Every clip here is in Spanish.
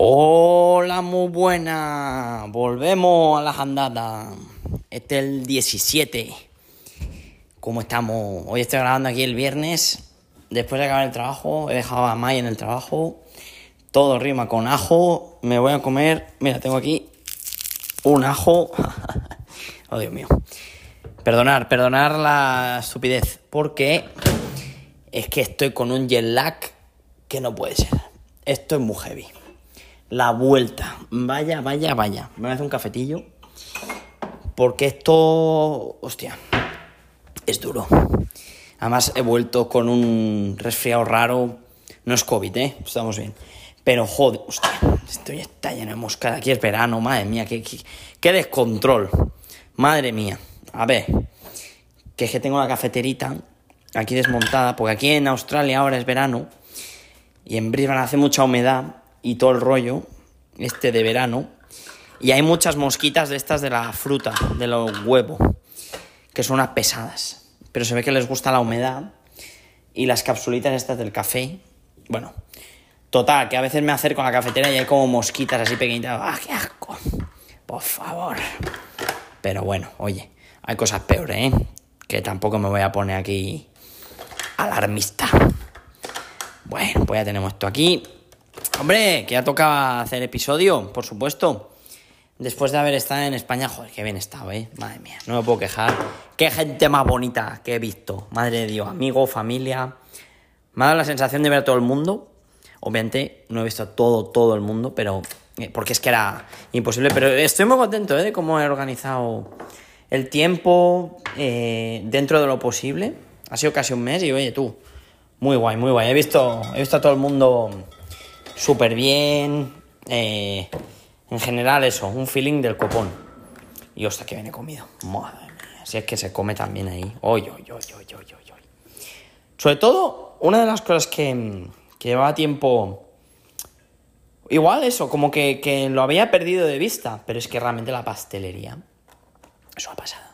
Hola, muy buena. Volvemos a las andadas. Este es el 17. ¿Cómo estamos? Hoy estoy grabando aquí el viernes. Después de acabar el trabajo, he dejado a May en el trabajo. Todo rima con ajo. Me voy a comer. Mira, tengo aquí un ajo. oh, Dios mío. Perdonar, perdonar la estupidez. Porque es que estoy con un jet lag que no puede ser. Esto es muy heavy. La vuelta. Vaya, vaya, vaya. Me voy a hacer un cafetillo. Porque esto. Hostia. Es duro. Además, he vuelto con un resfriado raro. No es COVID, ¿eh? Estamos bien. Pero joder, hostia. Esto ya está lleno de. Aquí es verano, madre mía. Qué, qué, qué descontrol. Madre mía. A ver. Que es que tengo la cafeterita aquí desmontada. Porque aquí en Australia ahora es verano. Y en Brisbane hace mucha humedad y todo el rollo, este de verano. Y hay muchas mosquitas de estas de la fruta, de los huevos, que son unas pesadas. Pero se ve que les gusta la humedad. Y las capsulitas estas del café. Bueno, total, que a veces me acerco a la cafetera y hay como mosquitas así pequeñitas. ¡Ah, qué asco! Por favor. Pero bueno, oye, hay cosas peores, ¿eh? Que tampoco me voy a poner aquí alarmista. Bueno, pues ya tenemos esto aquí. Hombre, que ya toca hacer episodio, por supuesto. Después de haber estado en España, joder, qué bien he estado, ¿eh? Madre mía, no me puedo quejar. Qué gente más bonita que he visto. Madre de Dios, amigos, familia. Me ha dado la sensación de ver a todo el mundo. Obviamente no he visto a todo, todo el mundo, pero... Porque es que era imposible. Pero estoy muy contento, ¿eh? De cómo he organizado el tiempo eh, dentro de lo posible. Ha sido casi un mes y, oye, tú, muy guay, muy guay. He visto, he visto a todo el mundo súper bien. Eh, en general, eso, un feeling del copón. Y hostia, que viene comido. Madre mía, si es que se come también ahí. Sobre todo, una de las cosas que, que llevaba tiempo. Igual eso, como que, que, lo había perdido de vista. Pero es que realmente la pastelería. Eso ha pasado.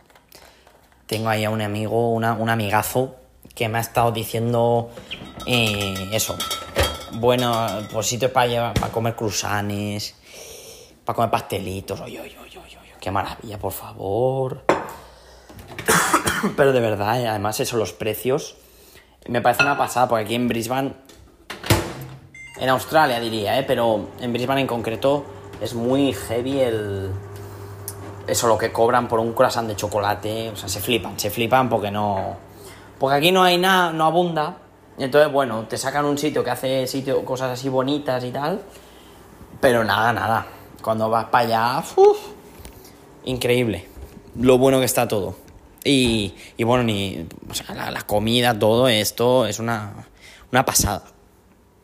Tengo ahí a un amigo, una, un amigazo, que me ha estado diciendo eh, eso bueno, pues sitios para, llevar, para comer cruzanes, para comer pastelitos. Oye, oye, oye, oye, qué maravilla, por favor. Pero de verdad, eh, además eso, los precios, me parece una pasada, porque aquí en Brisbane, en Australia diría, ¿eh? pero en Brisbane en concreto es muy heavy el... Eso, lo que cobran por un croissant de chocolate, o sea, se flipan, se flipan porque no... Porque aquí no hay nada, no abunda, entonces, bueno, te sacan un sitio que hace sitio, cosas así bonitas y tal, pero nada, nada. Cuando vas para allá, uf, increíble. Lo bueno que está todo. Y, y bueno, ni, o sea, la, comida, todo esto es una, una pasada.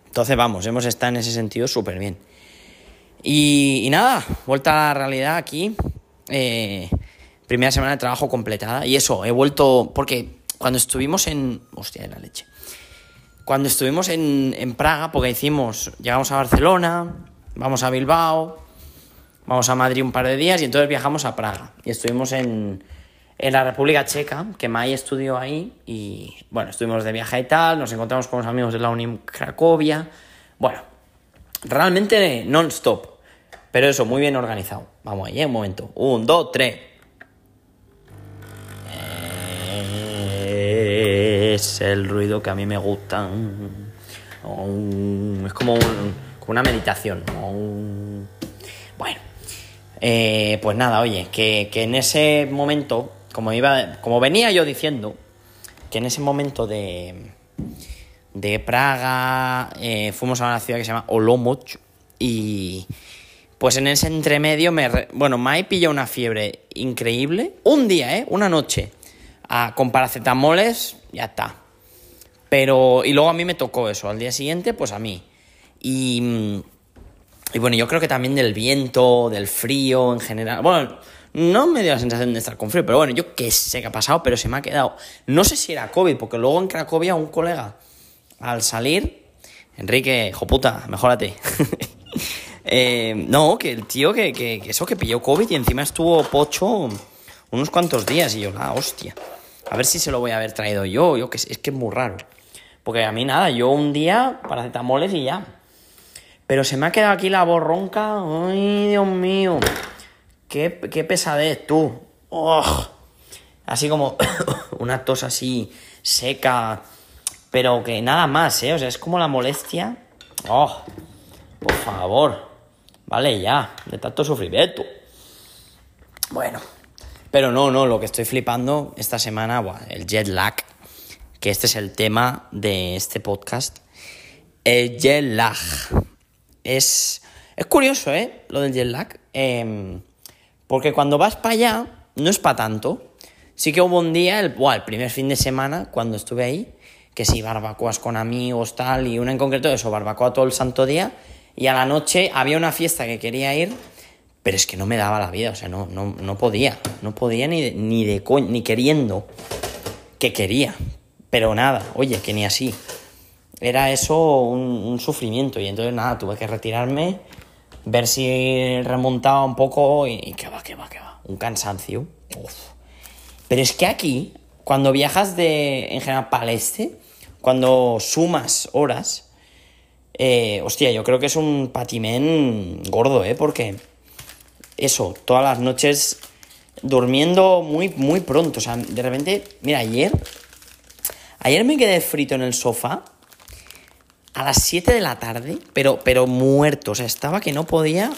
Entonces, vamos, hemos estado en ese sentido súper bien. Y, y, nada, vuelta a la realidad aquí. Eh, primera semana de trabajo completada. Y eso, he vuelto, porque cuando estuvimos en... Hostia, de la leche cuando estuvimos en, Praga, porque hicimos, llegamos a Barcelona, vamos a Bilbao, vamos a Madrid un par de días y entonces viajamos a Praga. Y estuvimos en, en la República Checa, que Mai estudió ahí, y bueno, estuvimos de viaje y tal, nos encontramos con los amigos de la Uni Cracovia. Bueno, realmente non-stop, pero eso, muy bien organizado. Vamos ahí, un momento. Un, dos, tres. Es el ruido que a mí me gusta. Es como, un, como una meditación. Bueno, eh, pues nada, oye, que, que, en ese momento, como, iba, como venía yo diciendo, que en ese momento de, de Praga eh, fuimos a una ciudad que se llama Olomouc y pues en ese entremedio me... Bueno, Mai pilló una fiebre increíble. Un día, ¿eh? Una noche. A, con paracetamoles, ya está. Pero, y luego a mí me tocó eso, al día siguiente, pues a mí. Y, y bueno, yo creo que también del viento, del frío en general. Bueno, no me dio la sensación de estar con frío, pero bueno, yo qué sé qué ha pasado, pero se me ha quedado. No sé si era COVID, porque luego en Cracovia un colega, al salir, Enrique, joputa, mejórate. eh, no, que el tío que, que, que, eso que pilló COVID y encima estuvo pocho unos cuantos días y yo, la hostia. A ver si se lo voy a haber traído yo, yo que es que es muy raro. Porque a mí nada, yo un día paracetamoles y ya. Pero se me ha quedado aquí la voz ronca. Ay, Dios mío. Qué, qué pesadez, tú. Oh. Así como una tos así seca. Pero que nada más, ¿eh? O sea, es como la molestia. Oh, por favor. Vale, ya. De tanto sufrimiento. Bueno. Pero no, no, lo que estoy flipando esta semana, el jet lag. Que este es el tema de este podcast. El jet lag. Es, es curioso, ¿eh? Lo del jet lag. Em, porque cuando vas para allá, no es para tanto. Sí que hubo un día, el, el primer fin de semana, cuando estuve ahí, que sí, barbacoas con amigos, tal, y una en concreto, eso, barbacoa todo el santo día, y a la noche había una fiesta que quería ir, pero es que no me daba la vida, o sea, no, no, no podía, no podía ni de, ni de ni queriendo, que quería, pero nada, oye, que ni así. Era eso un, sufrimiento, y entonces nada, tuve que retirarme, ver si remontaba un poco, y, y que va, que va, que va, un cansancio. Uf. Pero es que aquí, cuando viajas de, en general para el este, cuando sumas horas, eh, hostia, yo creo que es un patimén gordo, ¿eh? Porque eso, todas las noches durmiendo muy, muy pronto. O sea, de repente, mira, ayer, ayer me quedé frito en el sofá a las 7 de la tarde, pero, pero muerto. O sea, estaba que no podía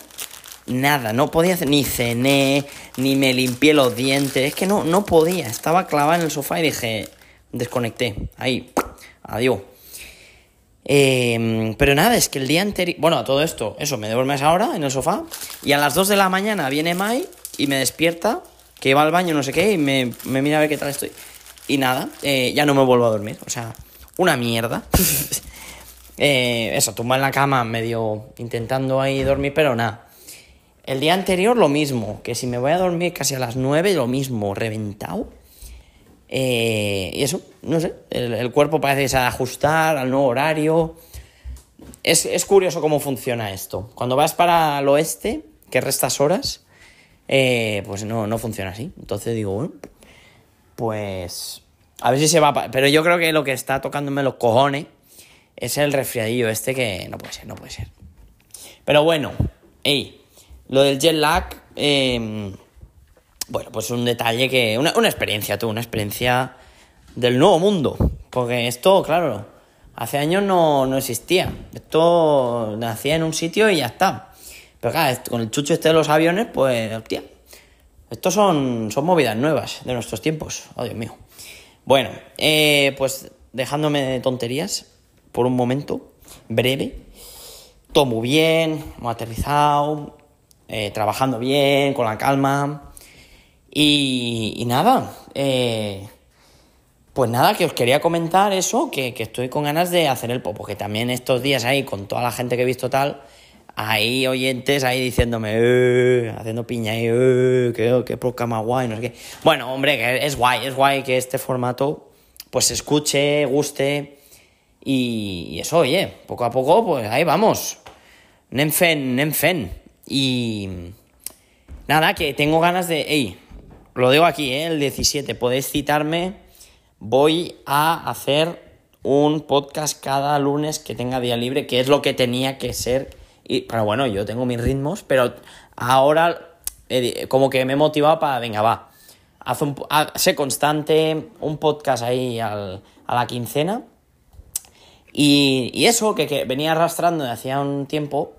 nada, no podía ni cené, ni me limpié los dientes, es que no, no podía, estaba clavada en el sofá y dije, desconecté, ahí, adiós. Em, pero nada, es que el día anterior, bueno, todo esto, eso, me duermes ahora en el sofá y a las 2 de la mañana viene Mai y me despierta, que va al baño, no sé qué, y me, mira a ver qué tal estoy. Y nada, eh, ya no me vuelvo a dormir, o sea, una mierda. eh, eso, tumba en la cama medio intentando ahí dormir, pero nada. El día anterior lo mismo, que si me voy a dormir casi a las 9, lo mismo, reventado. Eh, y eso, no sé, el, cuerpo parece ajustar al nuevo horario. Es, curioso cómo funciona esto. Cuando vas para el oeste, que restas horas, eh, pues no, no funciona así. Entonces digo, bueno, pues a ver si se va. Pero yo creo que lo que está tocándome los cojones es el resfriadillo este que no puede ser, no puede ser. Pero bueno, lo del jet lag, em, bueno, pues un detalle que. Una, experiencia, tú, una experiencia del nuevo mundo. Porque esto, claro, hace años no, existía. Esto nacía en un sitio y ya está. Pero claro, con el chucho este de los aviones, pues, hostia. Estos son, son movidas nuevas de nuestros tiempos. Oh, Dios mío. Bueno, eh, pues dejándome de tonterías por un momento breve. Todo muy bien, hemos aterrizado, eh, trabajando bien, con la calma. Y, nada, eh, pues nada, que os quería comentar eso, que, estoy con ganas de hacer el popo, que también estos días ahí, con toda la gente que he visto tal, hay oyentes ahí diciéndome, eh", haciendo piña ahí, eh, que, que poca más guay, no sé qué. Bueno, hombre, que es guay, es guay que este formato pues se escuche, guste y, y eso, oye, poco a poco, pues ahí vamos. Nemfen, Nemfen. Y nada, que tengo ganas de... Ey, lo digo aquí, ¿eh? el 17, podéis citarme. Voy a hacer un podcast cada lunes que tenga día libre, que es lo que tenía que ser. Y, pero bueno, yo tengo mis ritmos, pero ahora eh, como que me he motivado para, venga, va, haz un, sé constante, un podcast ahí a la quincena. Y, y eso, que, que, venía arrastrando de hacía un tiempo,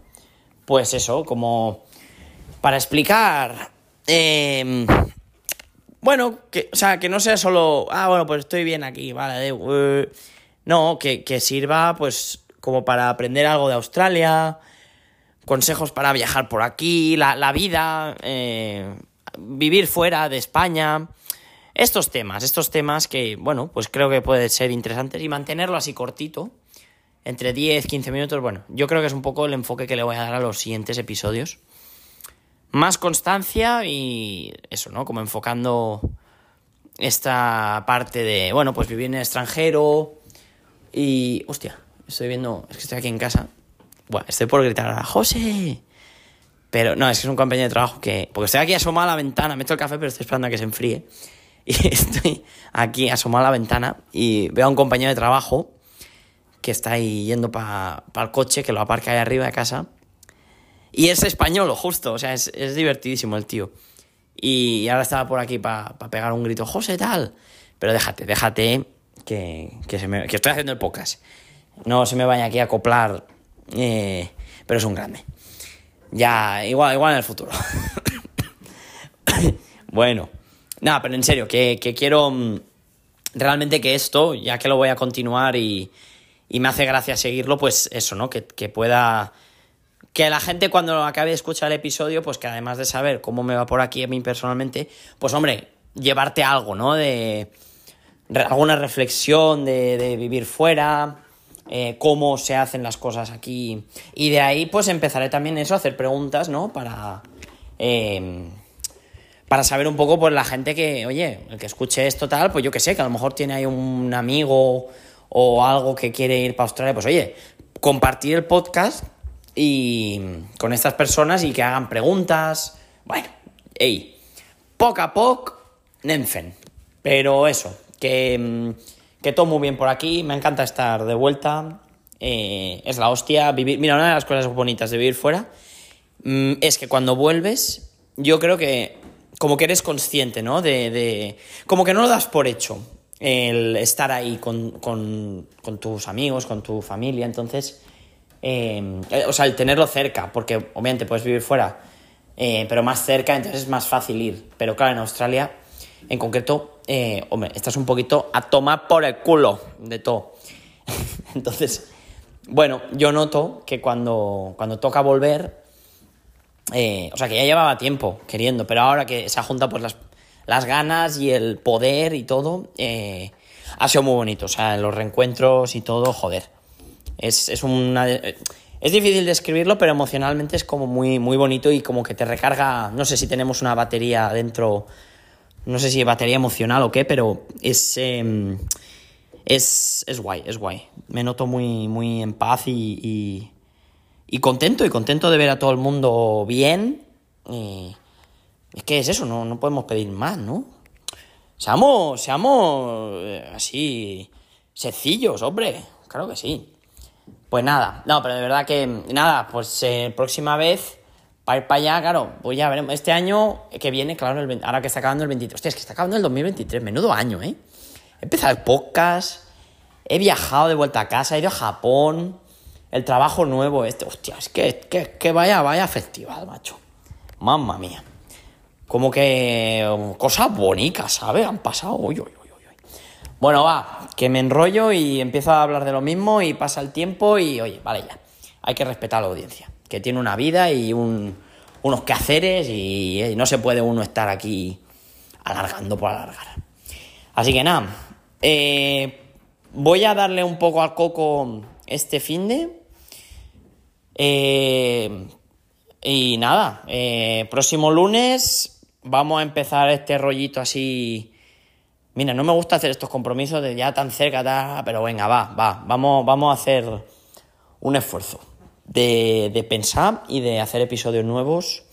pues eso, como para explicar... Em, bueno, que, o sea, que no sea solo, ah, bueno, pues estoy bien aquí, vale, uh, no, que, sirva pues como para aprender algo de Australia, consejos para viajar por aquí, la, vida, eh, vivir fuera de España, estos temas, estos temas que, bueno, pues creo que puede ser interesantes y mantenerlo así cortito, entre 10, 15 minutos, bueno, yo creo que es un poco el enfoque que le voy a dar a los siguientes episodios. Más constancia y eso, ¿no? Como enfocando esta parte de, bueno, pues vivir en el extranjero y... Hostia, estoy viendo, es que estoy aquí en casa. Bueno, estoy por gritar a José. Pero no, es que es un compañero de trabajo que... Porque estoy aquí asomado a la ventana, meto el café, pero estoy esperando a que se enfríe. Y estoy aquí asomado a la ventana y veo a un compañero de trabajo que está ahí yendo para el coche, que lo aparca ahí arriba de casa. Y es español, justo, o sea, es, divertidísimo el tío. Y ahora estaba por aquí para pegar un grito, José, tal. Pero déjate, déjate que, que estoy haciendo el podcast. No se me vaya aquí a acoplar, eh, pero es un grande. Ya, igual, igual en el futuro. bueno, nada, pero en serio, que, que quiero mm, realmente que esto, ya que lo voy a continuar y, y me hace gracia seguirlo, pues eso, ¿no? Que, que, pueda... Que la gente cuando acabe de escuchar el episodio, pues que además de saber cómo me va por aquí a mí personalmente, pues hombre, llevarte algo, ¿no? De alguna reflexión de, vivir fuera, eh, cómo se hacen las cosas aquí. Y de ahí pues empezaré también eso, a hacer preguntas, ¿no? Para... Eh, para saber un poco, pues la gente que, oye, el que escuche esto tal, pues yo que sé, que a lo mejor tiene ahí un amigo o algo que quiere ir para Australia, pues oye, compartir el podcast y con estas personas y que hagan preguntas. Bueno, hey, poco a poco, Nenfen. Pero eso, que, que todo muy bien por aquí, me encanta estar de vuelta. Eh, es la hostia vivir. Mira, una de las cosas bonitas de vivir fuera mm, es que cuando vuelves, yo creo que como que eres consciente, ¿no? De, de, como que no lo das por hecho el estar ahí con, con, tus amigos, con tu familia, entonces, eh, o sea, el tenerlo cerca, porque obviamente puedes vivir fuera, eh, pero más cerca, entonces es más fácil ir. Pero claro, en Australia, en concreto, eh, hombre, estás un poquito a tomar por el culo de todo. entonces, bueno, yo noto que cuando, cuando toca volver, eh, o sea, que ya llevaba tiempo queriendo, pero ahora que se ha juntado pues las, las ganas y el poder y todo, eh, ha sido muy bonito. O sea, los reencuentros y todo, joder. Es, es una... Es difícil describirlo, pero emocionalmente es como muy, muy bonito y como que te recarga, no sé si tenemos una batería dentro, no sé si batería emocional o qué, pero es, em, es, es guay, es guay. Me noto muy, muy en paz y, y contento, y contento de ver a todo el mundo bien. es que es eso, no, no podemos pedir más, ¿no? Seamos, seamos eh, así sencillos, hombre. Claro que sí. Pues nada, no, pero de verdad que nada, pues eh, próxima vez para ir para allá, claro, pues ya veremos. Este año que viene, claro, el, ahora que está acabando el 23. Hostia, es que está acabando el 2023, menudo año, ¿eh? He empezado el podcast, he viajado de vuelta a casa, he ido a Japón, el trabajo nuevo este. Hostia, es que, que, vaya, vaya festival, macho. Mamma mía. Como que cosas bonitas, ¿sabes? Han pasado. Uy, uy, uy. Bueno, va, que me enrollo y empiezo a hablar de lo mismo y pasa el tiempo y, oye, vale ya. Hay que respetar a la audiencia, que tiene una vida y un, unos quehaceres y, y no se puede uno estar aquí alargando por alargar. Así que nada, eh, voy a darle un poco al coco este fin de eh, y nada, eh, próximo lunes vamos a empezar este rollito así. Mira, no me gusta hacer estos compromisos de ya tan cerca, pero venga, va, va, vamos, vamos a hacer un esfuerzo de, pensar y de hacer episodios nuevos.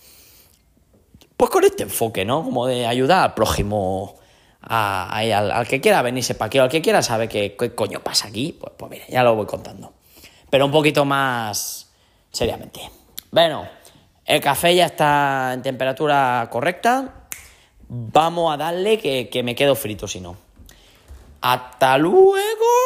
Pues con este enfoque, ¿no? Como de ayudar al prójimo, al, que quiera venirse para aquí, al que quiera saber qué, coño pasa aquí, pues, pues mira, ya lo voy contando. Pero un poquito más seriamente. Bueno, el café ya está en temperatura correcta. Vamos a darle que, que me quedo frito si no. Hasta luego.